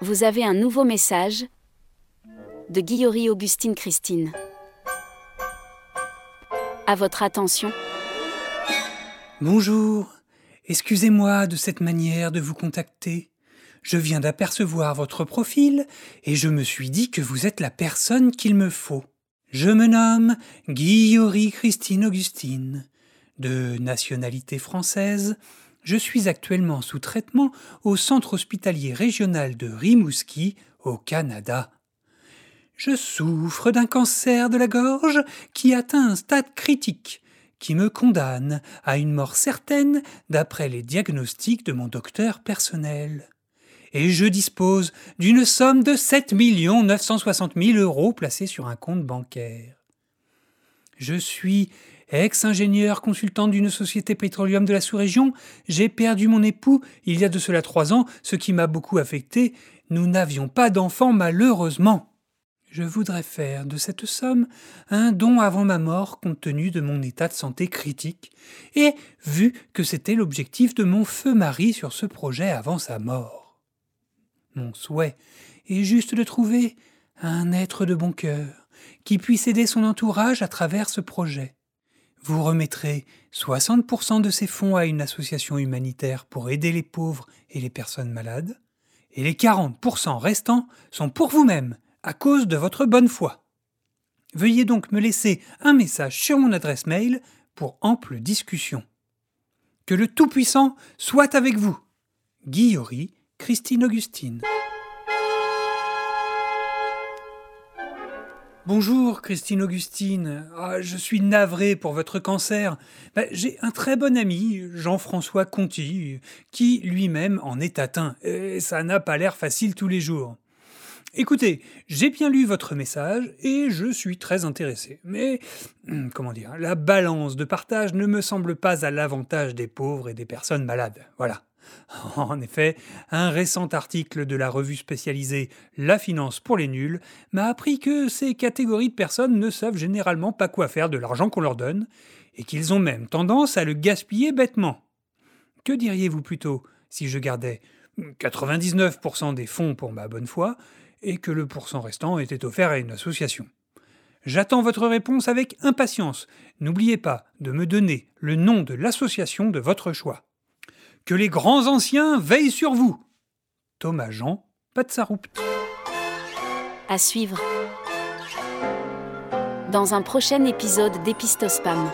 Vous avez un nouveau message de Guillory Augustine Christine. À votre attention. Bonjour. Excusez-moi de cette manière de vous contacter. Je viens d'apercevoir votre profil et je me suis dit que vous êtes la personne qu'il me faut. Je me nomme Guillory Christine Augustine. De nationalité française, je suis actuellement sous traitement au centre hospitalier régional de Rimouski, au Canada. Je souffre d'un cancer de la gorge qui atteint un stade critique, qui me condamne à une mort certaine d'après les diagnostics de mon docteur personnel. Et je dispose d'une somme de 7 960 000 euros placée sur un compte bancaire. Je suis ex-ingénieur consultant d'une société pétroleum de la sous-région, j'ai perdu mon époux il y a de cela trois ans, ce qui m'a beaucoup affecté. Nous n'avions pas d'enfants malheureusement. Je voudrais faire de cette somme un don avant ma mort compte tenu de mon état de santé critique, et vu que c'était l'objectif de mon feu mari sur ce projet avant sa mort. Mon souhait est juste de trouver un être de bon cœur qui puisse aider son entourage à travers ce projet vous remettrez 60% de ces fonds à une association humanitaire pour aider les pauvres et les personnes malades, et les 40% restants sont pour vous-même, à cause de votre bonne foi. Veuillez donc me laisser un message sur mon adresse mail pour ample discussion. Que le Tout-Puissant soit avec vous. Guillory, Christine Augustine. Bonjour Christine Augustine, ah, je suis navré pour votre cancer. Ben, j'ai un très bon ami, Jean-François Conti, qui lui-même en est atteint, et ça n'a pas l'air facile tous les jours. Écoutez, j'ai bien lu votre message et je suis très intéressé. Mais, hum, comment dire, la balance de partage ne me semble pas à l'avantage des pauvres et des personnes malades. Voilà. En effet, un récent article de la revue spécialisée La finance pour les nuls m'a appris que ces catégories de personnes ne savent généralement pas quoi faire de l'argent qu'on leur donne, et qu'ils ont même tendance à le gaspiller bêtement. Que diriez-vous plutôt si je gardais 99% des fonds pour ma bonne foi et que le pourcent restant était offert à une association? J'attends votre réponse avec impatience. N'oubliez pas de me donner le nom de l'association de votre choix. Que les grands anciens veillent sur vous. Thomas Jean, Patsaroupt. À suivre. Dans un prochain épisode d'Épistospam.